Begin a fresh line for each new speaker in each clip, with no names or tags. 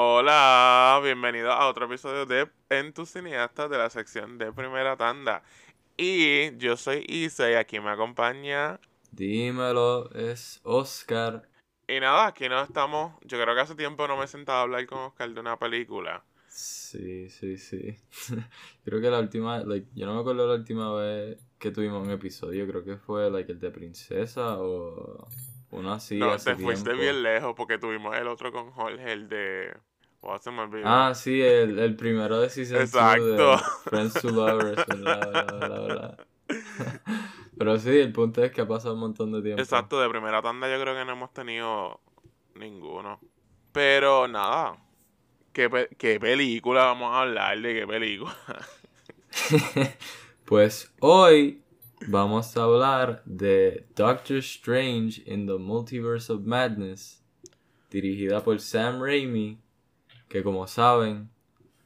Hola, bienvenido a otro episodio de En tus cineastas de la sección de primera tanda. Y yo soy Isa y aquí me acompaña.
Dímelo, es Oscar.
Y nada, aquí no estamos. Yo creo que hace tiempo no me he sentado a hablar con Oscar de una película.
Sí, sí, sí. creo que la última, like, yo no me acuerdo la última vez que tuvimos un episodio, creo que fue like el de Princesa o uno así.
No, te fuiste bien lejos porque tuvimos el otro con Jorge, el de. Se me olvidó.
Ah, sí, el, el primero de Season Exacto. de Friends to Lovers, Pero sí, el punto es que ha pasado un montón de tiempo.
Exacto, de primera tanda yo creo que no hemos tenido ninguno. Pero nada, ¿qué, qué película vamos a hablar? ¿De qué película?
pues hoy vamos a hablar de Doctor Strange in the Multiverse of Madness, dirigida por Sam Raimi, que como saben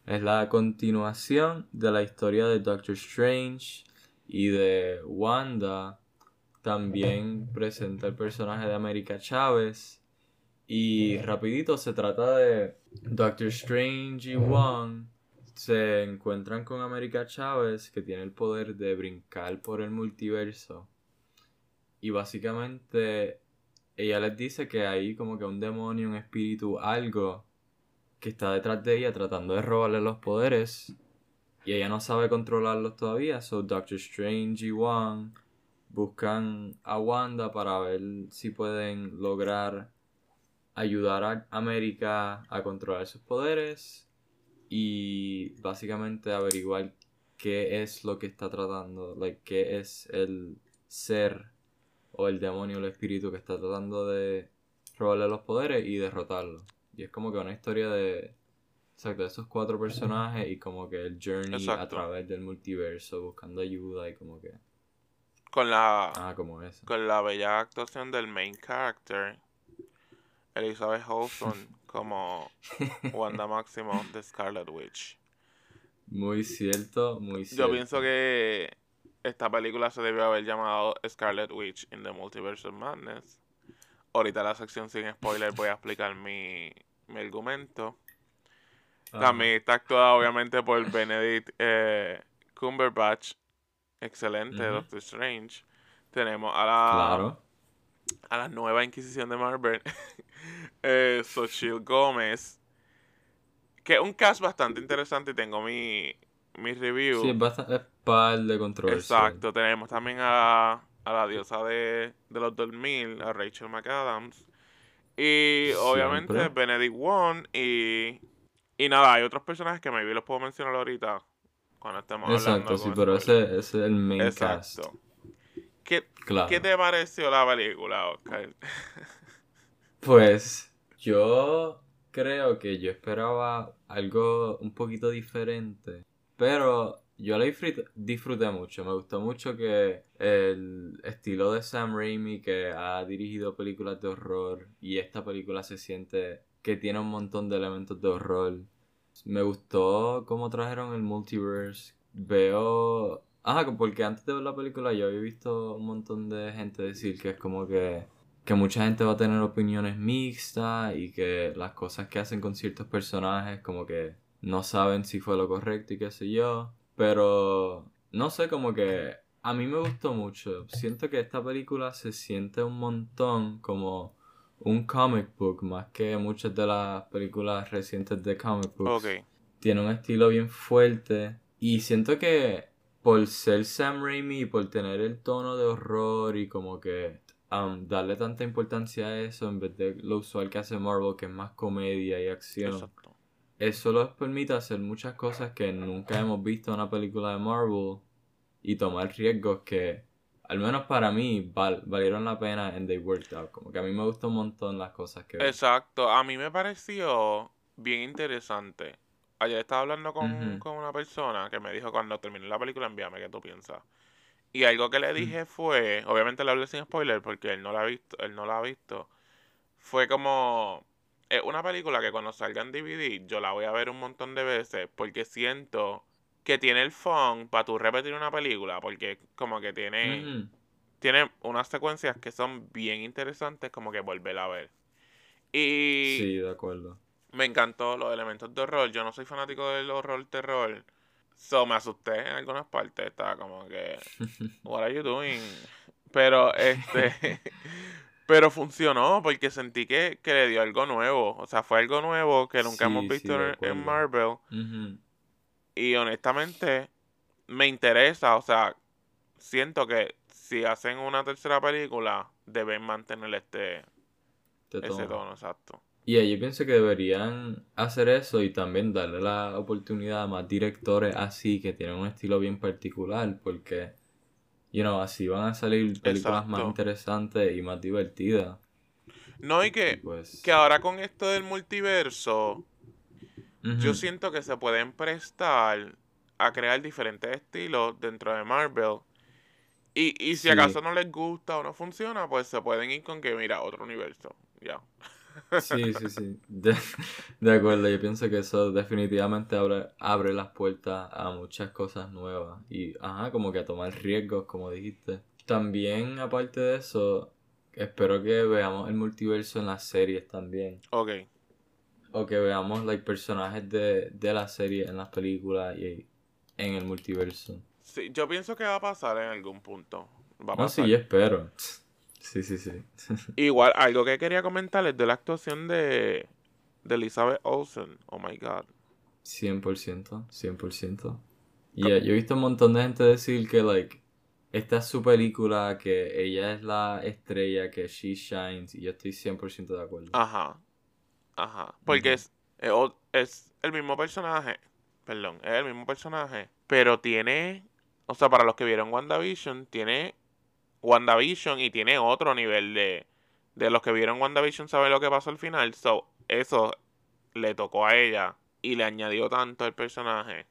es la continuación de la historia de Doctor Strange y de Wanda. También presenta el personaje de América Chávez. Y rapidito se trata de Doctor Strange y Wong se encuentran con América Chávez, que tiene el poder de brincar por el multiverso. Y básicamente ella les dice que hay como que un demonio, un espíritu, algo que está detrás de ella tratando de robarle los poderes. Y ella no sabe controlarlos todavía. So Doctor Strange y Wong buscan a Wanda para ver si pueden lograr ayudar a América a controlar sus poderes y básicamente averiguar qué es lo que está tratando, like, qué es el ser o el demonio o el espíritu que está tratando de robarle los poderes y derrotarlo. Y es como que una historia de, exacto, de esos cuatro personajes y como que el journey a través del multiverso buscando ayuda y como que...
Con la...
Ah, como eso.
Con la bella actuación del main character, Elizabeth Olsen como Wanda Maximoff de Scarlet Witch.
Muy cierto, muy cierto.
Yo pienso que esta película se debió haber llamado Scarlet Witch in the Multiverse of Madness. Ahorita en la sección sin spoiler voy a explicar mi, mi argumento. También está actuada obviamente por Benedict eh, Cumberbatch. Excelente, Doctor Strange. Tenemos a la, claro. a la nueva Inquisición de Marvel. eh, Xochitl Gómez. Que es un cast bastante interesante y tengo mi, mi review.
Sí, es bastante par de control.
Exacto, tenemos también a, a la diosa de, de los 2000, a Rachel McAdams. Y obviamente Benedict Wong y... Y nada, hay otros personajes que maybe los puedo mencionar ahorita cuando estemos
hablando. Exacto, sí, pero ese, es el main Exacto. cast.
¿Qué, ¿Qué te pareció la película, Oscar?
Pues yo creo que yo esperaba algo un poquito diferente, pero yo la disfruté, mucho. Me gustó mucho que el estilo de Sam Raimi, que ha dirigido películas de horror, y esta película se siente que tiene un montón de elementos de horror. Me gustó cómo trajeron el multiverse. Veo... Ah, porque antes de ver la película yo había visto un montón de gente decir que es como que que mucha gente va a tener opiniones mixtas y que las cosas que hacen con ciertos personajes como que no saben si fue lo correcto y qué sé yo. Pero no sé, como que a mí me gustó mucho. Siento que esta película se siente un montón como un comic book más que muchas de las películas recientes de comic books. Tiene un estilo bien fuerte y siento que por ser Sam Raimi y por tener el tono de horror y como que darle tanta importancia a eso en vez de lo usual que hace Marvel, que es más comedia y acción. Eso les permite hacer muchas cosas que nunca hemos visto en una película de Marvel y tomar riesgos que, al menos para mí, valieron la pena and they worked out. Como que a mí me gustó un montón las cosas que...
Exacto, a mí me pareció bien interesante. Ayer estaba hablando con, con una persona que me dijo cuando termine la película, envíame qué tú piensas. Y algo que le dije fue, obviamente le hablé sin spoiler porque él no la ha visto, él no la ha visto. Fue como es una película que cuando salga en DVD yo la voy a ver un montón de veces porque siento que tiene el fun para tú repetir una película porque como que tiene tiene unas secuencias que son bien interesantes como que volver a ver. Y
Sí, de acuerdo.
Me encantó los elementos de horror. Yo no soy fanático del horror terror. So me asusté en algunas partes. Estaba como que. What are you doing? Pero este. pero funcionó porque sentí que, que le dio algo nuevo. O sea, fue algo nuevo que nunca hemos visto
sí,
en. Marvel. Y honestamente, me interesa. O sea, siento que si hacen una tercera película, deben mantener este
Te
ese
toma.
tono, exacto.
Y yo pienso que deberían hacer eso y también darle la oportunidad a más directores así que tienen un estilo bien particular porque, you know, así van a salir películas más interesantes y más divertidas.
No, y
Y
que,
pues,
que ahora con esto del multiverso, yo siento que se pueden prestar a crear diferentes estilos dentro de Marvel. Y, y si
Sí.
acaso no les gusta o no funciona, pues se pueden ir con que, mira, otro universo. Ya.
Sí, sí, sí. De, de acuerdo, yo pienso que eso definitivamente abre, abre las puertas a muchas cosas nuevas. Y, ajá, como que a tomar riesgos, como dijiste. También, aparte de eso, espero que veamos el multiverso en las series también.
Ok.
O que veamos, like, personajes de, de la serie en las películas y en el multiverso.
Sí, yo pienso que va a pasar en algún punto. Va a
No, sí,
pasar.
yo espero. Sí, sí, sí.
Igual, algo que quería comentar es de la actuación de, de Elizabeth Olsen. Oh my god.
100%, 100%. Y ya, yo he visto un montón de gente decir que, like, esta es su película, que ella es la estrella, que she shines, y yo estoy 100% de acuerdo.
Ajá. Ajá. Porque es, es el mismo personaje. Perdón, es el mismo personaje. Pero tiene. O sea, para los que vieron WandaVision, tiene WandaVision y tiene otro nivel de. De los que vieron WandaVision saben lo que pasó al final. So, eso le tocó a ella y le añadió tanto al personaje.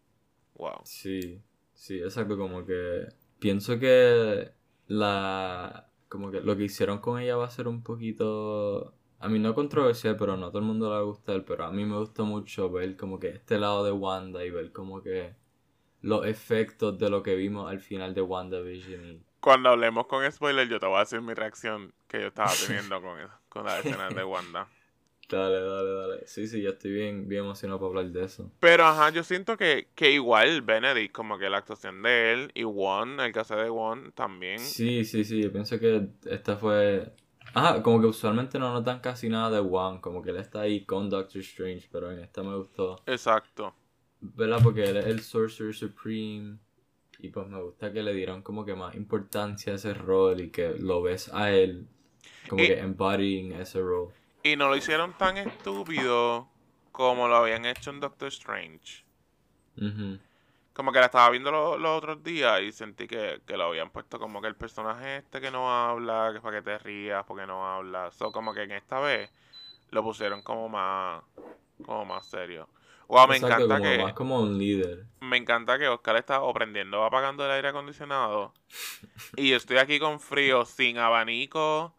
Wow.
Sí, sí, exacto, como que pienso que la como que lo que hicieron con ella va a ser un poquito a mí no controversial, pero no a todo el mundo le va a gustar, pero a mí me gusta mucho ver como que este lado de Wanda y ver como que los efectos de lo que vimos al final de WandaVision y
Cuando hablemos con spoiler, yo te voy a decir mi reacción que yo estaba teniendo con, con la escena de Wanda.
dale, dale, dale. Sí, sí, yo estoy bien bien emocionado para hablar de eso.
Pero ajá, yo siento que, que igual Benedict, como que la actuación de él y Won, el hace de Won, también.
Sí, sí, sí, yo pienso que esta fue... Ajá, como que usualmente no notan casi nada de Wong, como que él está ahí con Doctor Strange, pero en esta me gustó,
Exacto.
¿Verdad? Porque él es el Sorcerer Supreme y pues me gusta que le dieron como que más importancia a ese rol y que lo ves a él como
Y-
que embodying ese rol.
Y no lo hicieron tan estúpido como lo habían hecho en Doctor Strange.
Ujú.
Como que la estaba viendo lo- los otros días y sentí que, que lo habían puesto como que el personaje este que no habla, que es para que te rías porque no habla. So, como que en esta vez lo pusieron como más, como más serio. Wow, me
Exacto,
encanta
como
que,
más como un líder.
me encanta que Oscar está o prendiendo o apagando el aire acondicionado. Y yo estoy aquí con frío, sin abanico,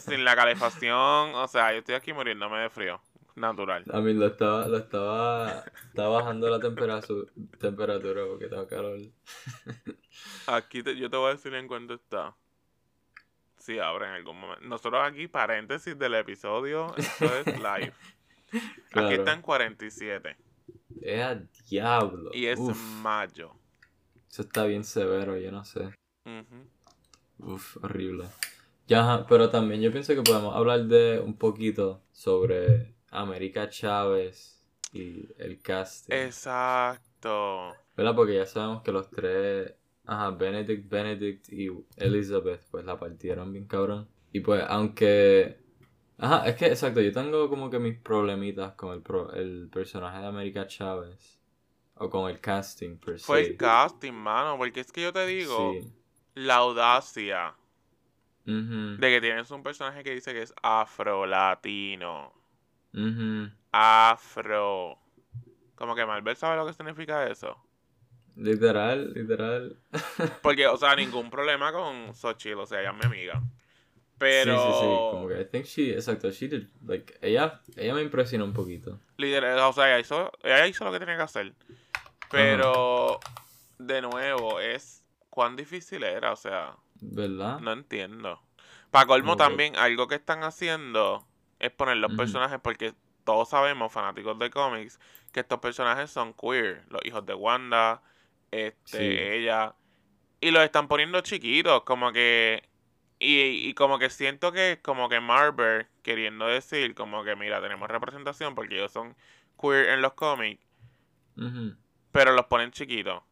sin la calefacción. O sea, yo estoy aquí muriéndome de frío. Natural.
A mí lo estaba, lo estaba, estaba bajando la temperatura, temperatura porque estaba calor.
Aquí te- yo te voy a decir en cuánto está. Si abre en algún momento. Nosotros aquí, paréntesis del episodio, esto es live. Aquí
Claro.
está en 47.
Es a diablo.
Y es
Uf,
mayo.
eso está bien severo, yo no sé.
Ujú.
Uf, horrible. Ya, ajá, pero también yo pienso que podemos hablar de un poquito sobre América Chávez y el casting.
Exacto.
¿Verdad? Porque ya sabemos que los tres, ajá, Benedict, Benedict y Elizabeth, pues la partieron bien cabrón. Y pues, aunque, ajá, es que, exacto, yo tengo como que mis problemitas con el, pro- el personaje de América Chávez. O con el casting, per se.
Fue el casting, mano. Porque es que yo te digo,
Sí.
la audacia
Ujú,
de que tienes un personaje que dice que es afro-latino.
ujú.
Afro. Como que Marvel sabe lo que significa eso.
Literal, literal.
Porque, o sea, ningún problema con Xochitl, o sea, ella es mi amiga. Pero,
Sí, sí, sí. Como que I think she, exacto, she did, like, ella, ella me impresionó un poquito.
líder, o sea, ella hizo, ella hizo lo que tenía que hacer. Pero, de nuevo, es cuán difícil era, o sea,
¿Verdad?
no entiendo. Para colmo también, algo que están haciendo es poner los personajes porque todos sabemos, fanáticos de cómics, que estos personajes son queer. Los hijos de Wanda, este,
Sí.
ella. Y los están poniendo chiquitos, como que. Y, y como que siento que como que Marvel queriendo decir como que mira, tenemos representación porque ellos son queer en los cómics, pero los ponen chiquitos.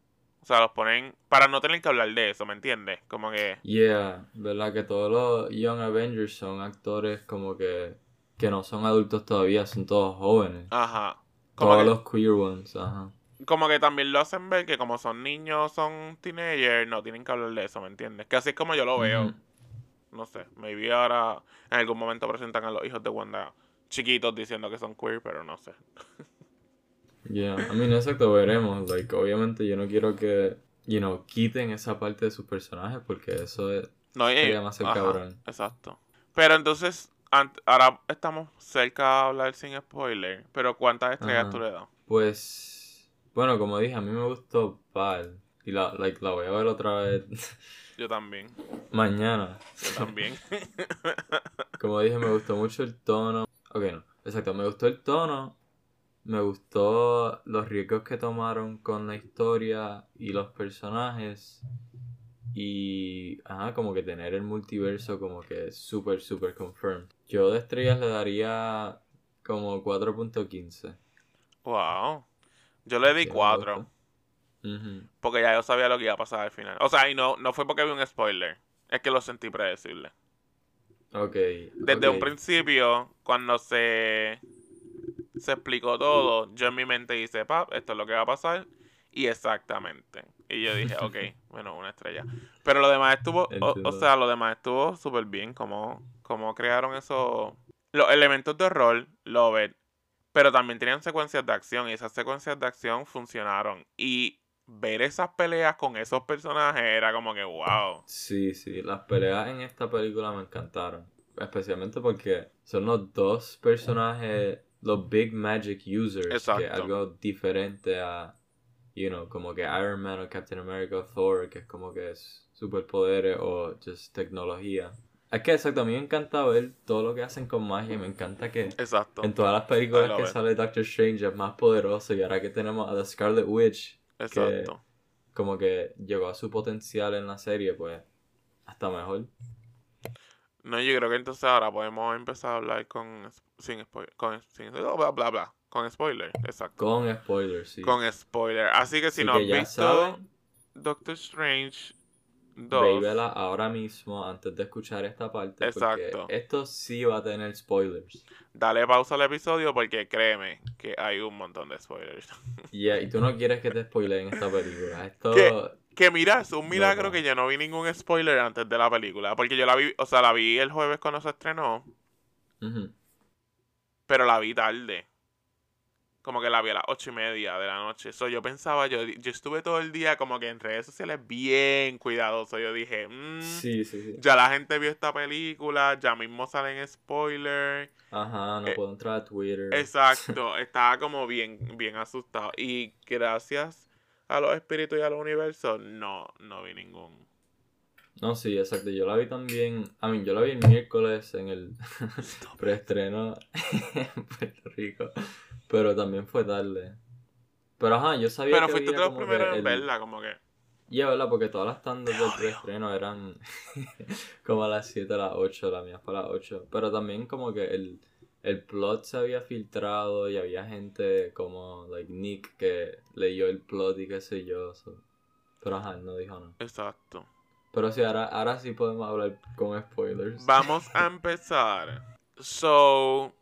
O sea, los ponen para no tener que hablar de eso, ¿me entiendes? Como que
Yeah, ¿verdad? Que todos los Young Avengers son actores como que, que no son adultos todavía, son todos jóvenes.
ajá. Como
Todos
que,
los queer ones, ajá.
como que también lo hacen ver que como son niños, son teenagers, no tienen que hablar de eso, ¿me entiendes? Que así es como yo lo veo. No sé, maybe ahora en algún momento presentan a los hijos de Wanda chiquitos diciendo que son queer, pero no sé.
Yeah, I mean, exacto, veremos. Like, obviamente yo no quiero que, you know, quiten esa parte de sus personajes porque eso es...
No, y-
Sería más el
ajá,
cabrón.
Exacto. Pero entonces, ahora estamos cerca de hablar sin spoiler, pero ¿cuántas estrellas
Ajá.
tú le das?
Pues, bueno, como dije, a mí me gustó Pal. Y la, like, la voy a ver otra vez.
Yo también.
Mañana.
Yo también.
Como dije, me gustó mucho el tono. Ok, no. Exacto, me gustó el tono. Me gustó los riesgos que tomaron con la historia y los personajes. Y, ajá, como que tener el multiverso como que súper, súper confirmed. Yo de estrellas le daría como 4.15.
Wow. Yo le di
4.
Porque ya yo sabía lo que iba a pasar al final. O sea, y no, no fue porque vi un spoiler. Es que lo sentí predecible.
Ok.
Desde un principio, cuando se, se explicó todo, yo en mi mente hice, pap, esto es lo que va a pasar. Y exactamente. Y yo dije, ok, bueno, una estrella. Pero lo demás estuvo, o, sea, lo demás estuvo súper bien. Como, como crearon esos... Los elementos de horror, lo Pero también tenían secuencias de acción. Y esas secuencias de acción funcionaron. Y ver esas peleas con esos personajes era como que, wow.
Sí, sí, las peleas en esta película me encantaron. Especialmente porque son los dos personajes, los Big Magic Users, que es
Exacto.
algo diferente a, you know, como que Iron Man o Captain America o Thor, que es como que es superpoderes o just tecnología. Es que exacto, a mí me encanta ver todo lo que hacen con magia me encanta que
Exacto.
en todas las películas que
it.
sale Doctor Strange es más poderoso y ahora que tenemos a The Scarlet Witch,
Exacto.
como que llegó a su potencial en la serie, pues hasta mejor.
No, yo creo que entonces ahora podemos empezar a hablar con sin spoiler, con sin bla bla bla, con spoiler, exacto.
Con spoilers, sí.
Con spoiler. Así que si
Así
no has
que
visto
saben,
Doctor Strange 2,
vévela ahora mismo antes de escuchar esta parte.
Exacto.
Porque esto sí va a tener spoilers.
dale pausa al episodio porque créeme que hay un montón de spoilers.
Yeah, y tú no quieres que te spoileen esta película. Esto.
¿Qué? Que mira, es un milagro que yo no vi ningún spoiler antes de la película, porque yo la vi, o sea, la vi el jueves cuando se estrenó, pero la vi tarde. Como que la vi a las ocho y media de la noche. So, yo pensaba, yo, yo estuve todo el día como que en redes sociales bien cuidadoso. Yo dije, mm,
Sí, sí, sí.
ya la gente vio esta película, ya mismo salen spoilers.
Ajá, no
Eh,
puedo entrar a Twitter.
Exacto, estaba como bien, bien asustado. Y gracias a los espíritus y al universo, no, no vi ningún.
No, sí, exacto. Yo la vi también. A mí, yo la vi el miércoles en el preestreno en Puerto Rico. Pero también fue tarde. Pero ajá, yo sabía
Pero
que
fuiste de los primeros en verla, como que.
Ya, ¿verdad? Porque todas las tandas del preestreno eran como a las 7, a las 8, la mía fue a las 8. Pero también como que el, el plot se había filtrado y había gente como like Nick que leyó el plot y qué sé yo. so- Pero ajá, él no dijo nada.
Exacto.
Pero sí, ahora, ahora sí podemos hablar con spoilers.
Vamos a empezar. So,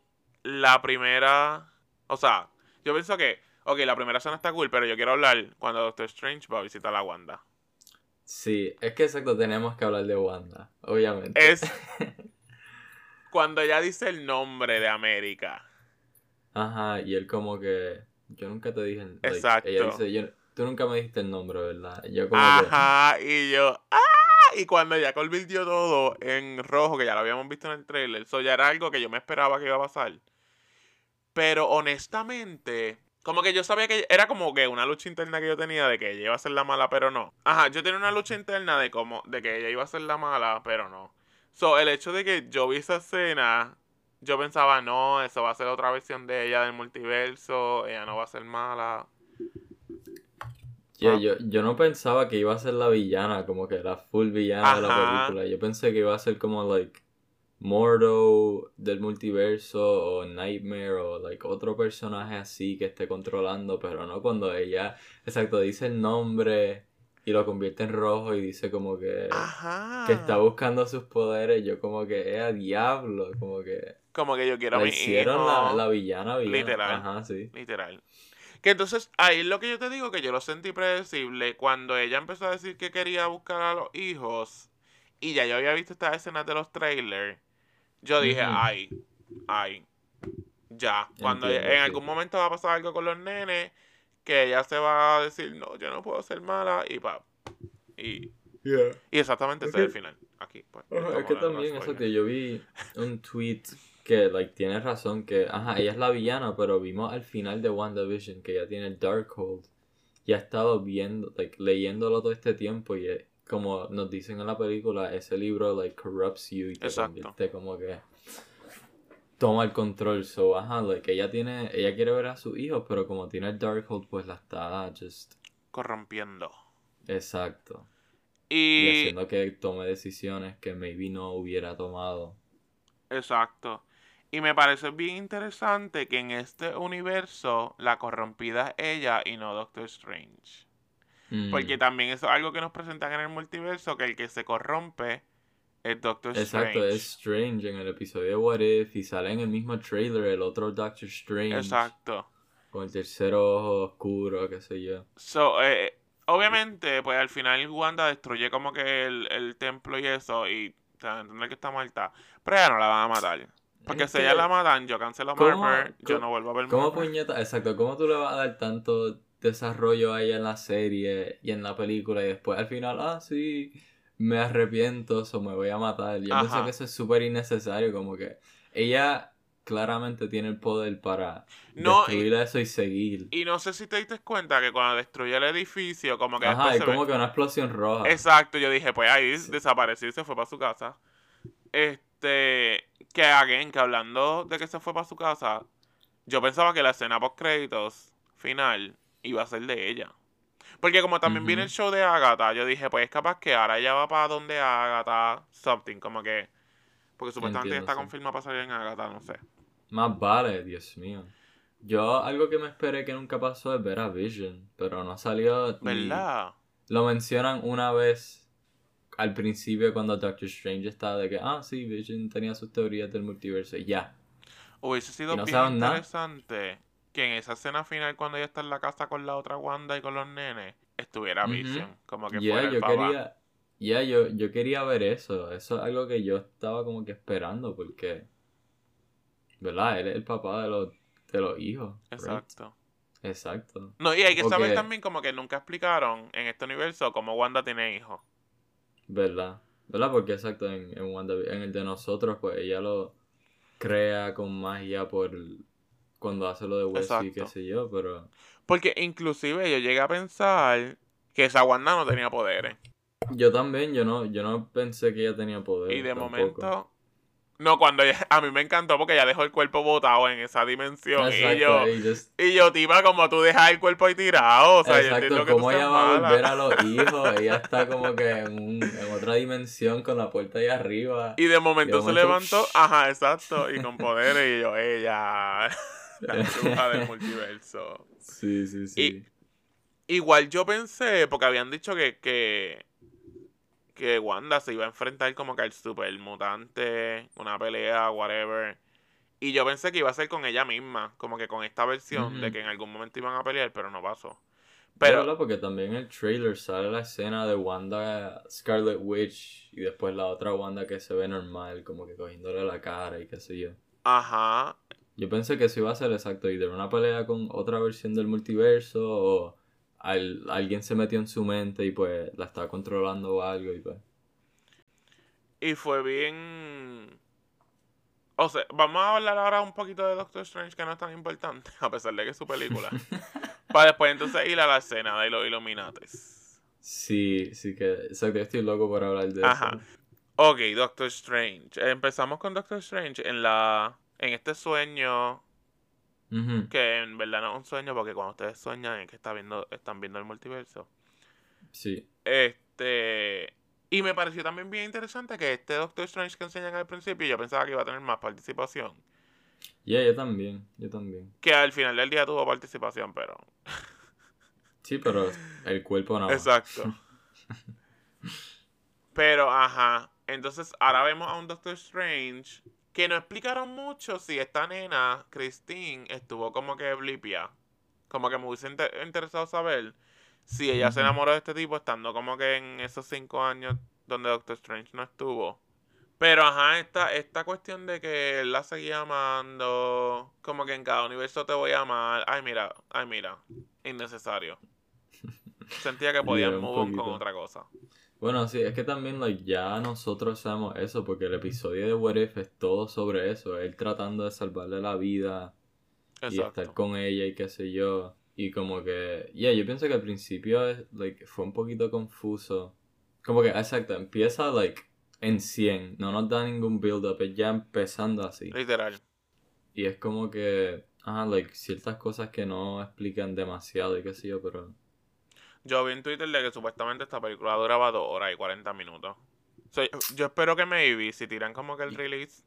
la primera. O sea, yo pienso que. Ok, la primera escena está cool, pero yo quiero hablar cuando Doctor Strange va a visitar a Wanda.
Sí, es que exacto, tenemos que hablar de Wanda, obviamente.
Es. Cuando ella dice el nombre de América.
Ajá, y él como que... Yo nunca te dije... like,
Exacto.
ella dice, yo, tú nunca me dijiste el nombre, ¿verdad? Y yo como que...
Ajá, y yo. ¡Ah! Y cuando ya convirtió todo en rojo, que ya lo habíamos visto en el trailer, eso ya era algo que yo me esperaba que iba a pasar. Pero honestamente, como que yo sabía que era como que una lucha interna que yo tenía de que ella iba a ser la mala, pero no. Ajá, yo tenía una lucha interna de como de que ella iba a ser la mala, pero no. So, el hecho de que yo vi esa escena yo pensaba, no, eso va a ser otra versión de ella del multiverso, ella no va a ser mala.
Yeah,
Ah.
yo, yo no pensaba que iba a ser la villana, como que la full villana de la película. Yo pensé que iba a ser como, like, Mordo del multiverso o Nightmare o, like, otro personaje así que esté controlando, pero no cuando ella, exacto, dice el nombre y lo convierte en rojo y dice como que,
Ajá.
que está buscando sus poderes. Yo como que, eh, a diablo, como que
Como que yo quiero a mi
hicieron la, la villana villana.
Literal.
Ajá, sí.
Literal. Que entonces, ahí es lo que yo te digo, que yo lo sentí predecible. Cuando ella empezó a decir que quería buscar a los hijos, y ya yo había visto estas escenas de los trailers, yo dije, ay, ay, ya. Cuando
Entiendo,
en
sí.
algún momento va a pasar algo con los nenes, que ella se va a decir, no, yo no puedo ser mala, y pa. Y,
Yeah.
y exactamente
Es
ese es el final. Aquí, pues.
Es que también eso que yo vi un tweet que like tiene razón que ajá, ella es la villana, pero vimos al final de WandaVision que ella tiene el Darkhold. Y ha estado viendo, like, leyéndolo todo este tiempo y eh, como nos dicen en la película, ese libro like corrupts you y te
Exacto.
convierte como que toma el control. So, ajá, like ella tiene, ella quiere ver a sus hijos, pero como tiene el Darkhold, pues la está just
Corrompiendo.
exacto. Y
Y,
haciendo que tome decisiones que maybe no hubiera tomado.
Exacto. Y me parece bien interesante que en este universo la corrompida es ella y no Doctor Strange.
Mm.
Porque también eso es algo que nos presentan en el multiverso, que el que se corrompe es Doctor
Exacto,
Strange.
es Strange en el episodio de What If y sale en el mismo trailer el otro Doctor Strange
Exacto.
con el tercer ojo oscuro, qué sé yo.
So, eh, obviamente, pues al final Wanda destruye como que el, el templo y eso, y se va a entender que está muerta. Pero ella no la van a matar. Porque
Es
si
que-
ella la matan, yo cancelo
¿Cómo-
Marvel, yo no vuelvo a ver
¿Cómo
Marvel.
puñeta? Exacto, ¿cómo tú le vas a dar tanto desarrollo ella en la serie y en la película y después al final, ah, sí, me arrepiento o me voy a matar? Yo
Ajá.
pienso que eso es súper innecesario, como que ella claramente tiene el poder para
No, y-
destruir eso y seguir.
Y no sé si te diste cuenta que cuando destruyó el edificio, como que
Ajá, es como
ve-
que una explosión roja.
Exacto, yo dije, pues ahí
Sí.
desapareció y se fue para su casa. Este, que again, que hablando de que se fue para su casa, yo pensaba que la escena post créditos final iba a ser de ella. Porque como también viene
Ujú.
el show de Agatha, yo dije, pues es capaz que ahora ella va para donde Agatha, something, como que... Porque supuestamente
Entiendo,
está
sí.
confirmada para salir en Agatha, no sé.
Más vale, Dios mío. Yo algo que me esperé que nunca pasó es ver a Vision, pero no salió.
¿Verdad?
Lo mencionan una vez al principio cuando Doctor Strange estaba de que, ah, sí, Vision tenía sus teorías del multiverso y ya.
Hubiese sido
no
bien interesante que en esa escena final cuando ella está en la casa con la otra Wanda y con los nenes, estuviera. Vision, como que
Ya,
fuera el
yo
papá.
quería. Ya, yo, yo quería ver eso. Eso es algo que yo estaba como que esperando porque. ¿Verdad? Él es el papá de los, de los hijos. right?
Exacto.
Exacto.
No, y hay que saber también como que nunca explicaron en este universo cómo Wanda tiene hijos.
¿Verdad? ¿Verdad? Porque exacto, en, en, WandaVi- en el de nosotros, pues ella lo crea con magia por cuando hace lo de Wesley, qué sé yo, pero
Porque inclusive yo llegué a pensar que esa Wanda no tenía poderes.
yo también, yo no, yo no pensé que ella tenía poder.
Y de
tampoco.
momento... No, cuando ella- a mí me encantó porque ella dejó el cuerpo botado en esa dimensión.
Exacto,
y yo,
y just-
y yo, tipa, como tú dejas el cuerpo ahí tirado. O sea, yo
exacto, cómo
seas
ella va a volver a los hijos, ella está como que en, un- en otra dimensión con la puerta ahí arriba.
Y de momento
Y de
se
momento,
levantó, ajá, exacto, y con poderes, y yo, ella, la bruja del multiverso.
Sí, sí, sí.
Igual yo pensé, porque habían dicho que, que, que Wanda se iba a enfrentar como que al super mutante, una pelea, whatever. Y yo pensé que iba a ser con ella misma, como que con esta versión de que en algún momento iban a pelear, pero no pasó.
Pero,
Pero,
porque también en el trailer sale la escena de Wanda Scarlet Witch y después la otra Wanda que se ve normal, como que cogiéndole la cara y qué sé yo.
ajá,
Yo pensé que eso iba a ser exacto, y de una pelea con otra versión del multiverso o al- alguien se metió en su mente y pues la está controlando o algo y pues...
Y fue bien. O sea, vamos a hablar ahora un poquito de Doctor Strange, que no es tan importante, a pesar de que es su película. Para después entonces ir a la escena de los Illuminates.
Sí, sí que... Exacto, yo estoy loco por hablar de
Ajá.
eso.
Ok, Doctor Strange. Empezamos con Doctor Strange en la en este sueño, que en verdad no es un sueño, porque cuando ustedes sueñan es que está viendo, están viendo el multiverso.
Sí.
Este. Y me pareció también bien interesante que este Doctor Strange que enseñan al principio, yo pensaba que iba a tener más participación.
Yeah, yo también, yo también.
Que al final del día tuvo participación, pero.
Sí, pero el cuerpo no.
Exacto. Pero, ajá. Entonces, ahora vemos a un Doctor Strange que no explicaron mucho si esta nena, Christine, estuvo como que blipia. Como que me hubiese inter- interesado saber si ella se enamoró de este tipo estando como que en esos cinco años donde Doctor Strange no estuvo. Pero, ajá, esta, esta cuestión de que él la seguía amando, como que en cada universo te voy a amar. Ay, mira, ay, mira, innecesario. Sentía que podían
Yeah, un
move on con otra cosa.
Bueno, sí, es que también like, ya nosotros sabemos eso, porque el episodio de What If es todo sobre eso, él tratando de salvarle la vida y estar con ella y qué sé yo. Y como que, yeah, yo pienso que al principio es, like, fue un poquito confuso. Como que, exacto, empieza like en 100, no nos da ningún build-up, es ya empezando así.
Literal.
Y es como que, ah, like, ciertas cosas que no explican demasiado y qué sé yo, pero...
Yo vi en Twitter de que supuestamente esta película duraba 2 horas y 40 minutos. So, yo, espero que maybe, si tiran como que el release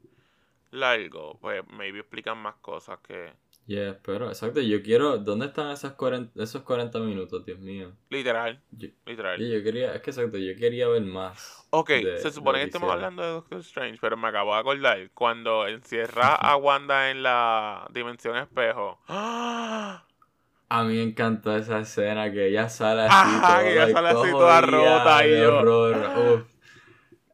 largo, pues maybe explican más cosas que...
Yeah, pero, exacto, yo quiero, ¿dónde están esas 40, esos 40 minutos, Dios mío?
Literal,
Yo,
literal.
yo, quería, es que exacto, yo quería ver más.
Ok,
de-
se supone que estamos hablando de Doctor Strange, pero me acabo de acordar cuando encierra a Wanda en la dimensión espejo. ¡Ah!
A mí me encantó esa escena que ella sale así,
Ajá,
toda,
que ella sale así
todo
toda rota y yo-
horror.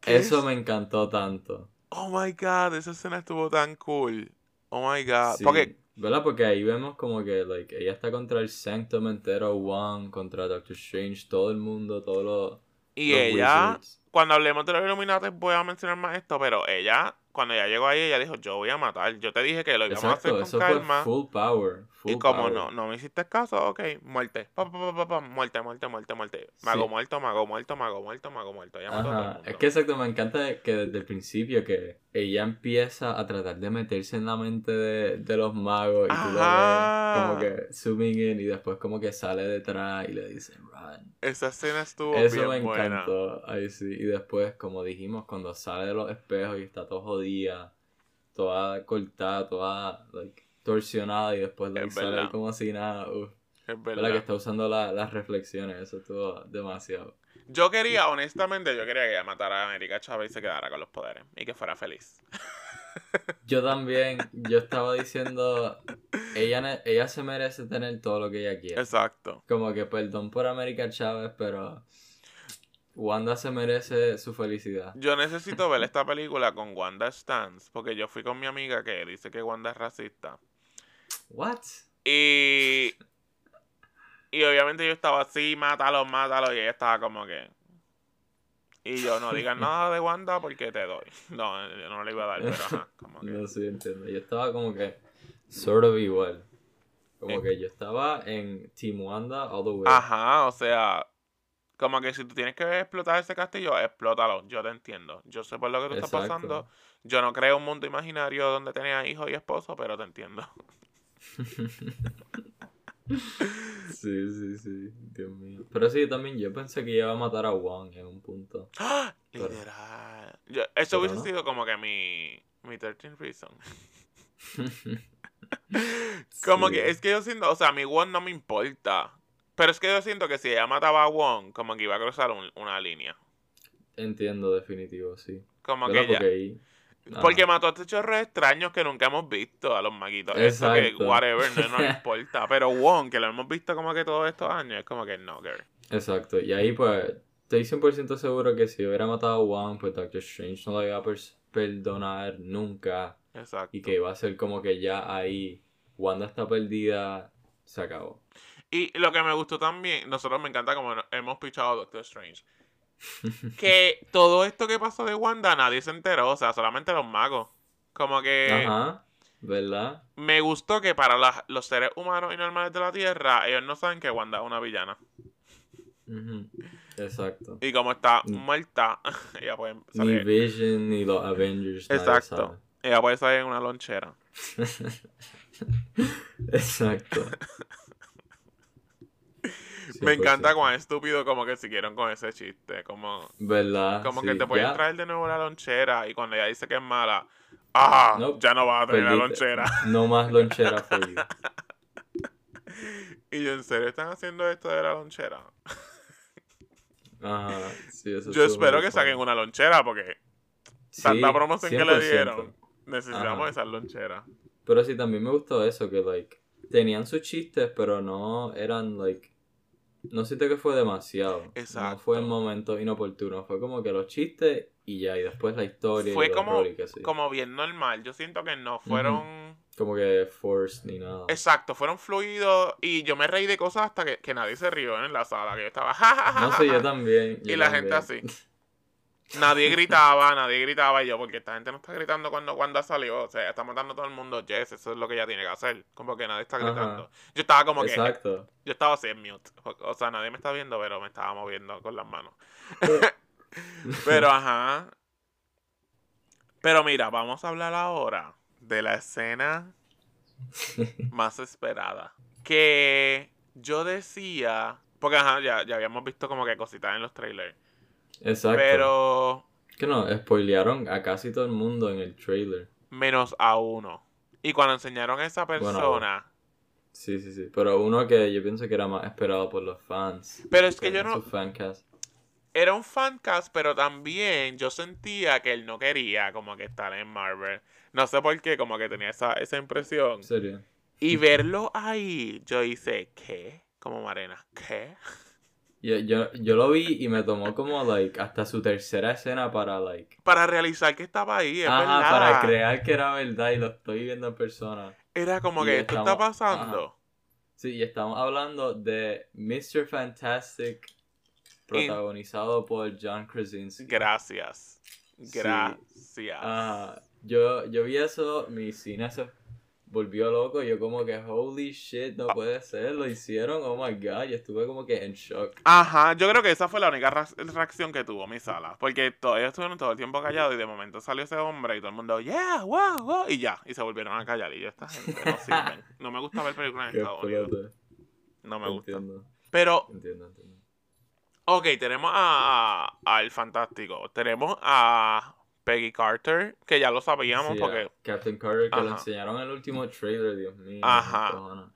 ¿Qué
Eso
es?
me encantó tanto.
Oh my god, esa escena estuvo tan cool. Oh my god.
Sí,
Porque
¿Verdad? Porque ahí vemos como que like, ella está contra el Sanctum entero, Wong, contra Doctor Strange, todo el mundo, todos los.
Y
los
ella,
wizards.
cuando hablemos de los Illuminati voy a mencionar más esto, pero ella, cuando ella llegó ahí, ella dijo, yo voy a matar. Yo te dije que lo íbamos a hacer con
eso
calma.
fue full power. Full
y como
power.
no, no me hiciste caso, ok, muerte. Pa, pa, pa, pa, pa, muerte, muerte, muerte, muerte. Mago
Sí.
muerto, mago muerto, mago muerto, mago muerto. Ella mató a todo el
Ajá,
mundo.
es que exacto, me encanta que desde el principio que ella empieza a tratar de meterse en la mente de, de los magos y tú lo ves como que zooming in y después como que sale detrás y le dice run.
Esa escena estuvo
Eso me
bien buena.
encantó, ahí sí, y después como dijimos cuando sale de los espejos y está todo toda cortada, toda like, torsionada y después like, sale como si nada, uf.
Es
¿Verdad?
verdad.
que está usando la- las reflexiones, eso estuvo demasiado.
Yo quería, honestamente, yo quería que ella matara a América Chávez y se quedara con los poderes. Y que fuera feliz.
Yo también, yo estaba diciendo, ella, ella se merece tener todo lo que ella quiere.
Exacto.
Como que perdón por América Chávez, pero Wanda se merece su felicidad.
Yo necesito ver esta película con Wanda Stans, porque yo fui con mi amiga que dice que Wanda es racista.
What?
Y. Y obviamente yo estaba así, mátalo, mátalo, y ella estaba como que. Y yo no digas nada de Wanda porque te doy. No, yo no le iba a dar, pero ajá, como que.
No sé, entiendo. Yo estaba como que sort of igual. Como
Eh.
que yo estaba en Team Wanda all the way.
Ajá, o sea. Como que si tú tienes que explotar ese castillo, explótalo. Yo te entiendo. Yo sé por lo que tú estás pasando. Yo no creo un mundo imaginario donde tenía hijos y esposo, pero te entiendo.
Sí, sí, sí. Dios mío. Pero sí, también yo pensé que iba a matar a Wong en un punto.
¡Ah!
Pero-
Literal. Yo- eso
pero
hubiese
no.
sido como que mi, mi 13 reason. Como
Sí.
que es que yo siento, o sea, a mi Wong no me importa. Pero es que yo siento que si ella mataba a Wong, como que iba a cruzar un- una línea.
Entiendo, definitivo, sí.
Como que ella.
Porque ahí... Ajá.
Porque mató a estos chorros extraños que nunca hemos visto a los maguitos. Eso que, whatever, no nos importa. Pero Wong, que lo hemos visto como que todos estos años, es como que no, girl.
Exacto, y ahí pues estoy 100% seguro que si hubiera matado a Wong, pues Doctor Strange no lo iba a perdonar nunca.
Exacto.
Y que iba a ser como que ya ahí, Wanda está perdida, se acabó.
Y lo que me gustó también, nosotros me encanta como hemos pichado a Doctor Strange. que todo esto que pasó de Wanda nadie se enteró, o sea, solamente los magos. Como que
Ajá, ¿verdad?
me gustó que para las- los seres humanos y normales de la Tierra, ellos no saben que Wanda es una villana.
Exacto.
Y como está
Mm.
muerta, ella puede
Ni
salir.
Vision ni los Avengers. nadie
Exacto.
sabe.
Ella puede salir en una lonchera.
Exacto.
Me encanta
100%.
cuán estúpido como que siguieron con ese chiste. Como,
¿Verdad?
como
Sí,
que te pueden traer de nuevo la lonchera y cuando ella dice que es mala, ¡ah! Ya no vas a traer la lonchera.
No más lonchera for you.
Y yo, ¿en serio están haciendo esto de la lonchera?
Ajá, sí, eso
Yo espero que saquen una lonchera porque
Sí,
tanta promoción que le
100%.
dieron. Necesitamos esas loncheras.
Pero sí, también me gustó eso, que, like, tenían sus chistes, pero no eran, like, no siento que fue demasiado. No
Exacto.
fue en momentos inoportunos, fue como que los chistes y ya, y después la historia
Fue
y el
como,
yo.
como bien normal. Yo siento que no fueron...
Como que forced ni nada.
Exacto, fueron fluidos y yo me reí de cosas hasta que, que nadie se rió en la sala, que yo estaba... "Ja, ja, ja,
No sé, yo
ja".
también.
Y la gente así. Nadie gritaba, nadie gritaba y yo, porque esta gente no está gritando cuando, cuando salió. O sea, está matando a todo el mundo. Yes, eso es lo que ella tiene que hacer. Como que nadie está
Ajá.
gritando. Yo estaba como que.
Exacto.
Yo estaba así en mute. O, o sea, nadie me está viendo, pero me estaba moviendo con las manos. pero ajá. Pero mira, vamos a hablar ahora de la escena más esperada. Que yo decía. Porque ajá, ya, ya habíamos visto como que cositas en los trailers.
Exacto.
Pero
Que no, spoilearon a casi todo el mundo en el trailer.
menos a uno. Y cuando enseñaron a esa persona.
Sí, sí, sí. Pero uno que yo pienso que era más esperado por los fans.
pero es que yo no.
fancast.
Era un fancast, pero también yo sentía que él no quería como que estar en Marvel. No sé por qué, como que tenía esa, esa impresión.
En serio.
Y verlo ahí, yo hice, ¿qué? Como Marena, ¿qué?
Yo, yo, yo lo vi y me tomó como, like, hasta su tercera escena para, like...
Para realizar que estaba ahí, es
Ajá,
verdad.
para crear que era verdad y lo estoy viendo en persona.
Era como
Y
que esto está pasando.
Sí, y estamos hablando de Mr. Fantastic, protagonizado por John Krasinski.
Gracias.
Sí.
Gracias.
Ah, yo, yo vi eso, mi cine se volvió loco, yo como que, holy shit, no puede ser, lo hicieron, oh my god, yo estuve como que en shock.
Ajá, yo creo que esa fue la única reacción que tuvo mi sala. Porque todavía estuvieron todo el tiempo callados y de momento salió ese hombre y todo el mundo, yeah, wow, wow, y ya, y se volvieron a callar. Y yo, esta gente no sirven. No me gusta ver películas en Estados Unidos. No me gusta.
Entiendo,
Pero,
entiendo, entiendo.
ok, tenemos a, a- al fantástico. Tenemos a Peggy Carter, que ya lo sabíamos
Sí,
porque.
Captain Carter, que lo
Ajá.
enseñaron en el último trailer, Dios mío.
Ajá.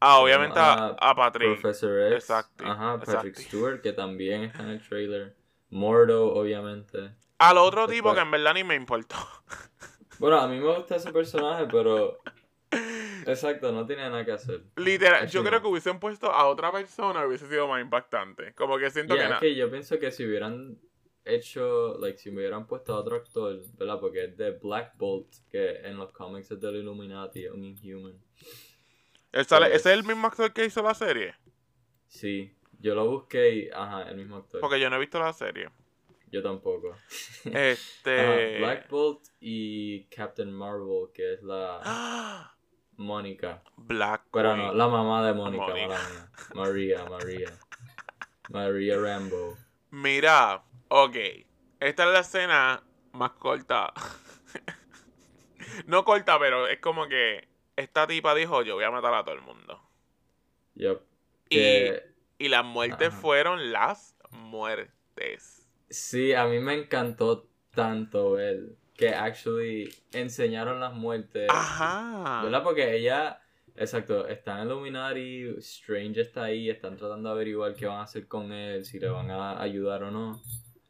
Ah, obviamente a, Patrick.
Professor X,
Exacto,
ajá, Patrick
exacto.
Stewart, que también está en el trailer. Mordo, obviamente.
Al otro tipo
Después-
que en verdad ni me importó.
Bueno, a mí me gusta ese personaje, pero... Exacto, no tiene nada que hacer.
Literal, yo creo que hubiesen puesto a otra persona hubiese sido más impactante. Como que siento
Yeah,
que
es que yo pienso que si hubieran hecho, like, si me hubieran puesto a otro actor, ¿verdad? Porque es de Black Bolt, que en los cómics es del Illuminati, un Inhuman.
Él sale-
pues-
¿Ese es el mismo actor que hizo la serie?
Sí, yo lo busqué y, ajá, el mismo actor.
Porque yo no he visto la serie.
Yo tampoco.
Este.
Ajá, Black Bolt y Captain Marvel, que es la. Mónica.
Black
Pero no, la mamá de Mónica. María, María. María Rambo.
Mira, ok. Esta es la escena más corta. no corta, pero es como que esta tipa dijo: Yo voy a matar a todo el mundo.
Yup.
Y,
Que,
y las muertes
Ajá.
fueron las muertes.
sí, a mí me encantó tanto ver que actually enseñaron las muertes.
Ajá.
¿Verdad? Porque ella, exacto, está en Illuminati, Strange está ahí, están tratando de averiguar qué van a hacer con él, si le van a ayudar o no.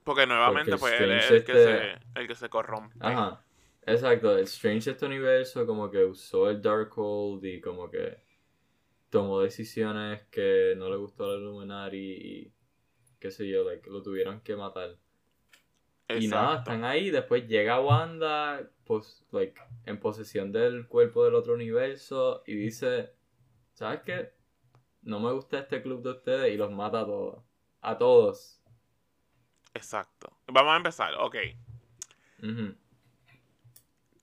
Porque nuevamente,
Porque
pues él es el que,
este-
se, el que se corrompe.
Ajá. Exacto, el Strange este universo como que usó el Darkhold y como que tomó decisiones que no le gustó al Illuminati y qué sé yo, like, lo tuvieron que matar. Y nada, están ahí, después llega Wanda, pues, like, en posesión del cuerpo del otro universo y dice, ¿sabes qué? No me gusta este club de ustedes y los mata a todos. A todos.
Exacto. Vamos a empezar, ok.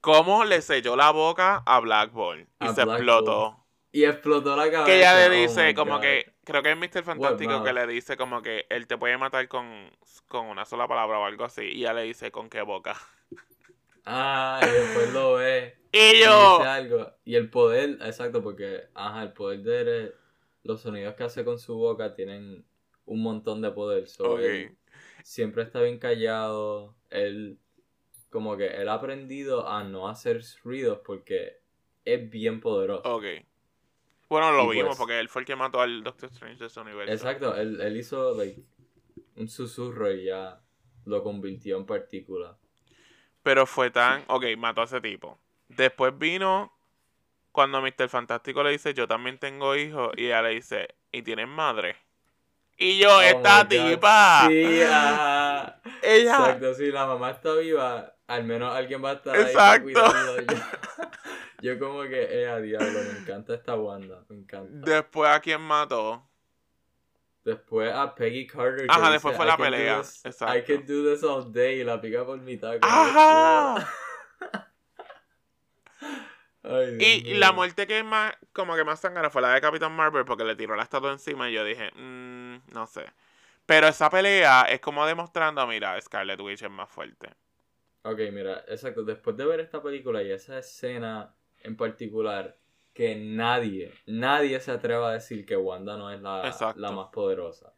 ¿Cómo le selló la boca a Black Ball? Y
A
se
Black
explotó.
Y explotó la cabeza.
Que ella le
oh
dice como
God.
que, creo que es Mr. Fantástico que le dice como que él te puede matar con, con una sola palabra o algo así. Y ella le dice con qué boca.
Ah, y después lo ve.
Y yo,
dice algo. Y el poder, exacto, porque, ajá, el poder de los sonidos que hace con su boca tienen un montón de poder. So,
Ok.
él siempre está bien callado. Él, como que él ha aprendido a no hacer ruidos porque es bien poderoso.
ok. Bueno, lo
Y
vimos
pues-
porque él fue el que mató al Doctor Strange de ese universo.
Exacto, él, él hizo, like, un susurro y ya lo convirtió en partícula.
Pero fue tan. Ok, mató a ese tipo. Después vino cuando Mr. Fantástico le dice: Yo también tengo hijos. Y ella le dice: ¿Y tienes madre? Y yo,
Oh
esta tipa.
Sí, ajá.
Ella.
Exacto, si la mamá está viva, al menos alguien va a estar ahí
Exacto.
cuidando. Yo, yo como que, eh, a diablo, me encanta esta Wanda, me encanta.
Después a quién mató.
Después a Peggy Carter.
Ajá,
dice,
después fue
"I
la pelea,
this-
exacto.
I can do this all day y la pica por mitad.
¡Ajá!
Ay,
Y
mío.
la muerte que más, como que más sangrana fue la de Capitán Marvel porque le tiró la estatua encima y yo dije, "Mm, no sé. Pero esa pelea es como demostrando, mira, Scarlet Witch es más fuerte.
Ok, mira, exacto. Después de ver esta película y esa escena en particular, que nadie, nadie se atreva a decir que Wanda no es la, la más poderosa.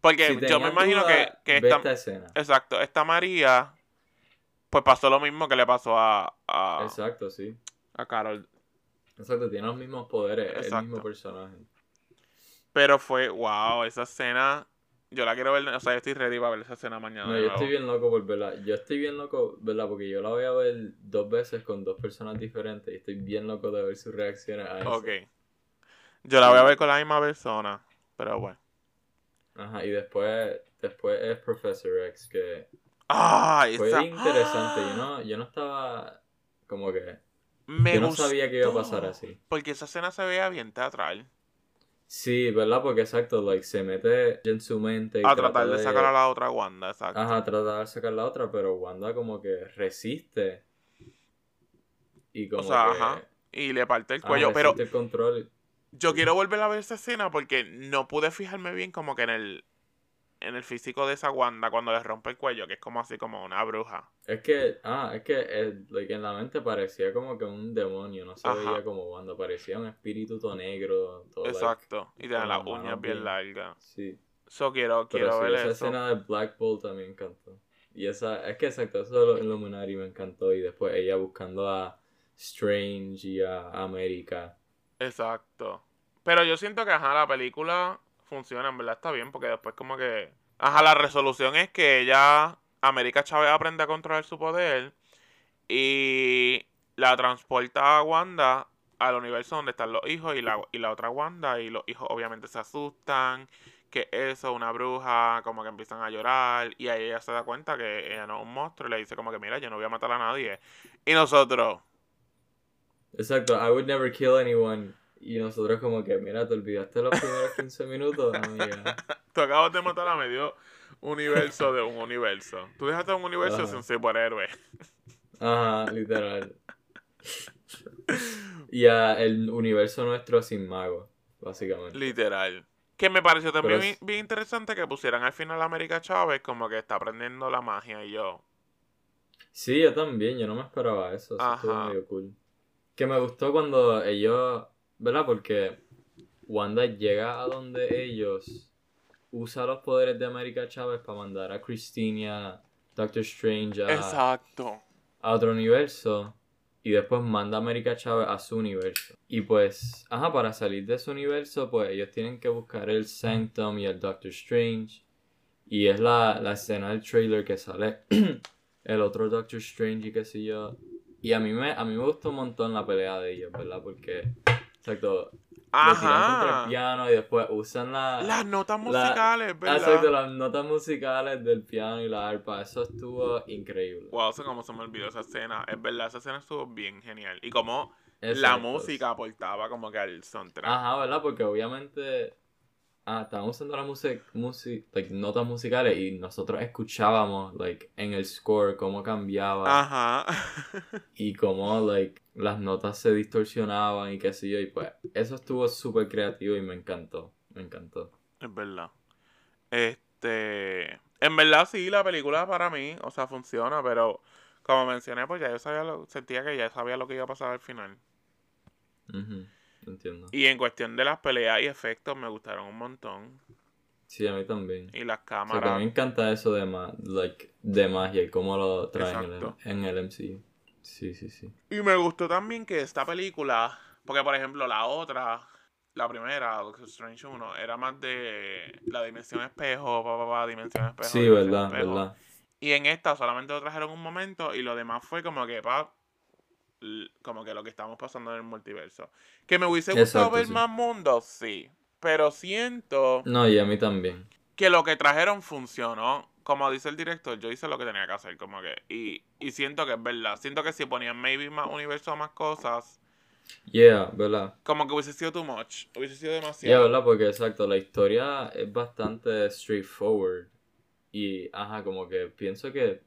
Porque
Si
yo me imagino
duda,
que, que esta,
esta escena.
exacto, esta María, pues pasó lo mismo que le pasó a, a,
Exacto, sí.
a Carol.
Exacto, tiene los mismos poderes, el mismo personaje.
Pero fue, wow, esa escena, yo la quiero ver, o sea, yo estoy ready para ver esa escena mañana.
No, yo estoy bien loco por verla. Yo estoy bien loco, ¿verdad? Porque yo la voy a ver dos veces con dos personas diferentes y estoy bien loco de ver sus reacciones a eso.
Ok. Yo la voy a ver con la misma persona, pero bueno.
Ajá, y después, después es Professor X, que
Ah,
fue
esa...
interesante. Yo no, yo no estaba como que...
Me
yo no sabía que iba a pasar así.
Porque esa escena se veía bien teatral.
Sí, ¿verdad? Porque exacto, like, se mete en su mente y
A
trata
tratar de sacar a la otra Wanda, exacto.
Ajá, tratar de sacar la otra, pero Wanda como que resiste. Y como
o sea,
que...
ajá. Y le parte el
ah,
cuello. pero
resiste el control.
yo quiero volver a ver esa escena porque no pude fijarme bien como que en el en el físico de esa Wanda cuando le rompe el cuello, que es como así como una bruja.
Es que, ah, es que eh, like, en la mente parecía como que un demonio, no se
Ajá.
veía como Wanda, parecía un espíritu todo negro, todo like,
Exacto. Y tiene las uñas bien
bien-
largas.
sí.
So quiero,
Pero
quiero
sí,
ver
esa
eso.
escena de Black Bolt también me encantó. Y esa, es que exacto, eso de los Illuminati me encantó. Y después ella buscando a Strange y a América.
Exacto. Pero yo siento que, ajá, la película funciona, en verdad está bien, porque después como que... Ajá, la resolución es que ella, América Chávez, aprende a controlar su poder y la transporta a Wanda al universo donde están los hijos y la, y la otra Wanda y los hijos obviamente se asustan, que eso, una bruja, como que empiezan a llorar y ahí ella se da cuenta que ella no es un monstruo y le dice como que mira, yo no voy a matar a nadie. Y nosotros,
Exacto, I would never kill anyone. Y nosotros como que, mira, te olvidaste los primeros 15 minutos, amiga.
Tú acabas de matar a medio universo de un universo. Tú dejaste un universo
Ajá.
sin superhéroe.
Ajá, literal. Y a el universo nuestro sin mago, básicamente.
Literal. Que me pareció también bien,
es-
bien interesante que pusieran al final a América Chávez como que está aprendiendo la magia y yo.
Sí, yo también, yo no me esperaba eso, eso estuvo
Ajá.
medio cool. Que me gustó cuando ellos, ¿verdad? Porque Wanda llega a donde ellos, usa los poderes de América Chávez para mandar a Christina, Doctor Strange a,
Exacto.
a otro universo y después manda a América Chávez a su universo. Y pues, ajá, para salir de su universo, pues ellos tienen que buscar el Sanctum y el Doctor Strange. Y es la, la escena del trailer que sale el otro Doctor Strange y qué sé yo. Y a mí me, a mí me gustó un montón la pelea de ellos, ¿verdad? Porque, exacto, lo tiran contra el
Ajá.
piano y después usan la...
Las notas musicales,
Ah,
¿verdad?
Exacto, las notas musicales del piano y la arpa. Eso estuvo increíble.
Wow, eso como se me olvidó esa escena. Es verdad, esa escena estuvo bien genial. Y como la música aportaba como que al soundtrack.
Ajá, ¿verdad? Porque obviamente. Ah, estaban usando la música, like, notas musicales y nosotros escuchábamos, like, en el score cómo cambiaba
Ajá.
y cómo, like, las notas se distorsionaban y qué sé yo. Y pues, eso estuvo súper creativo y me encantó. Me encantó.
Es verdad. Este. En verdad, sí, la película para mí, o sea, funciona, pero como mencioné, pues ya yo sabía lo, sentía que ya sabía lo que iba a pasar al final.
Ujú, Entiendo.
Y en cuestión de las peleas y efectos, me gustaron un montón.
Sí, a mí también.
Y las
O sea, que a
cámaras.
mí me encanta eso de, ma like, de magia y cómo lo traen en el, en el MCU. Sí, sí, sí.
Y me gustó también que esta película, porque por ejemplo la otra, la primera, Doctor Strange 1, era más de la dimensión espejo, pa, pa, pa, dimensión espejo.
Sí,
dimensión
verdad,
espejo.
verdad.
Y en esta solamente lo trajeron un momento y lo demás fue como que, pa, como que lo que estamos pasando en el multiverso. Que me hubiese gustado
Exacto,
ver
sí.
más mundos, sí. Pero siento
No, y a mí también.
que lo que trajeron funcionó. Como dice el director, yo hice lo que tenía que hacer, como que. Y, y siento que es verdad. Siento que si ponían maybe más universo más cosas,
Yeah, ¿verdad?
como que hubiese sido too much. Hubiese sido
Yeah,
demasiado.
¿verdad? Porque exacto, la historia es bastante straightforward. Y, ajá, como que pienso que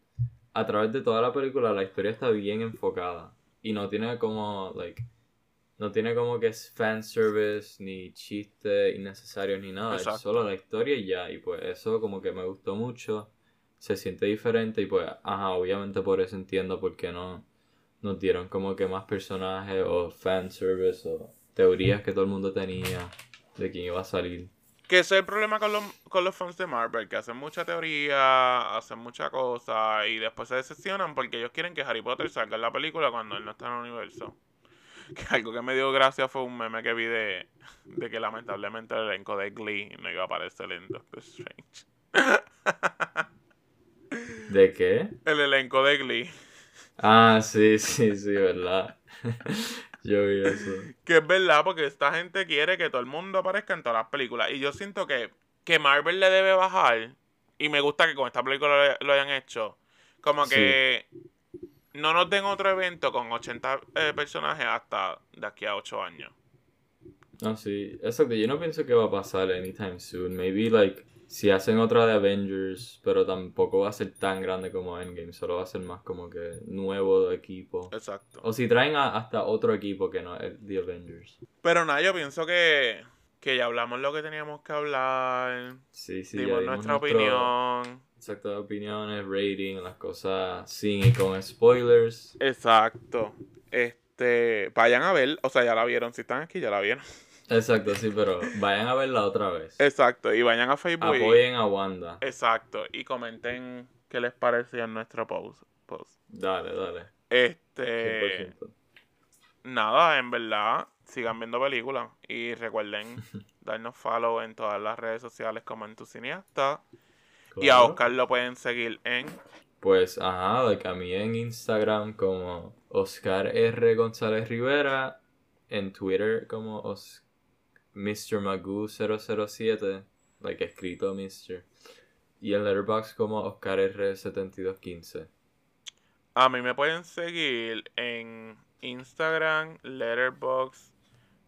a través de toda la película la historia está bien enfocada. Y no tiene como, like, no tiene como que es fanservice, ni chistes innecesarios, ni nada.
Exacto.
Es solo la historia y ya. Y pues eso como que me gustó mucho. Se siente diferente y pues, ajá, obviamente por eso entiendo por qué no nos dieron como que más personajes o fanservice o teorías que todo el mundo tenía de quién iba a salir.
Que ese es el problema con los, con los fans de Marvel, que hacen mucha teoría, hacen mucha cosa y después se decepcionan porque ellos quieren que Harry Potter salga en la película cuando él no está en el universo. Que algo que me dio gracia fue un meme que vi de, de que lamentablemente el elenco de Glee no iba a aparecer en Doctor Strange.
¿De qué?
El elenco de Glee.
Ah, sí, sí, sí, verdad. Yo vi eso.
Que es verdad, porque esta gente quiere que todo el mundo aparezca en todas las películas. Y yo siento que, que Marvel le debe bajar. Y me gusta que con esta película lo, lo hayan hecho. Como
Sí.
que no nos den otro evento con 80 eh, personajes hasta de aquí a 8 años.
Ah, sí. Exacto, yo no pienso que va a pasar anytime soon. Maybe, like, si hacen otra de Avengers, pero tampoco va a ser tan grande como Endgame. Solo va a ser más como que nuevo equipo.
Exacto.
O si traen a- hasta otro equipo que no es The Avengers.
Pero nada, yo pienso que, que ya hablamos lo que teníamos que hablar.
Sí, sí, ya
dimos
dimos
nuestra
nuestro-
opinión.
Exacto, opiniones, rating, las cosas sin y con spoilers.
Exacto. Este, vayan a ver, o sea, ya la vieron. Si están aquí, ya la vieron.
Exacto, sí, pero vayan a verla otra vez.
Exacto. Y vayan a Facebook. y-
Apoyen a Wanda.
Exacto. Y comenten qué les parecía en nuestro post. post.
Dale, dale.
Este.
100%.
Nada, en verdad, sigan viendo películas. Y recuerden darnos follow en todas las redes sociales como en tu cineasta. Y a. Oscar lo pueden seguir en.
Pues, ajá, like a mí en Instagram como Oscar R. González Rivera, en Twitter como Os Mr. Magoo 007, like escrito Mr. Y en Letterboxd como Oscar R. 7215.
A mí me pueden seguir en Instagram, Letterboxd,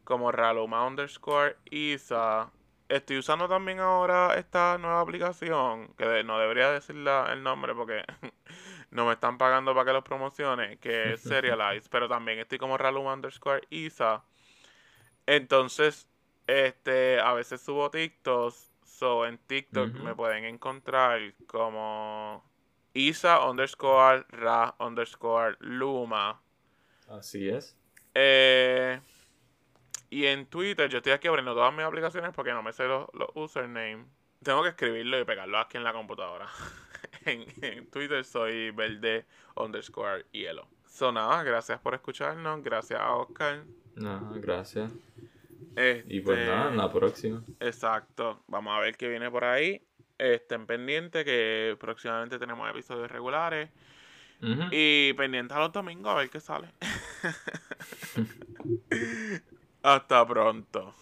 como Raluma underscore Isa. Estoy usando también ahora esta nueva aplicación, que no debería decir la- el nombre porque no me están pagando para que los promocione, que es Serialize, pero también estoy como Raluma underscore Isa. Entonces, este, a veces subo TikToks, so en TikTok me pueden encontrar como Isa underscore Ra underscore Luma.
Así es.
Eh, y en Twitter, yo estoy aquí abriendo todas mis aplicaciones porque no me sé los, los usernames. Tengo que escribirlo y pegarlo aquí en la computadora. en, en Twitter soy verde underscore hielo. So nada, gracias por escucharnos. Gracias a Oscar.
Ajá, gracias.
Este,
Y pues nada, en la próxima.
Exacto. Vamos a ver qué viene por ahí. Estén pendientes que próximamente tenemos episodios regulares. Y pendientes a los domingos a ver qué sale. Hasta pronto.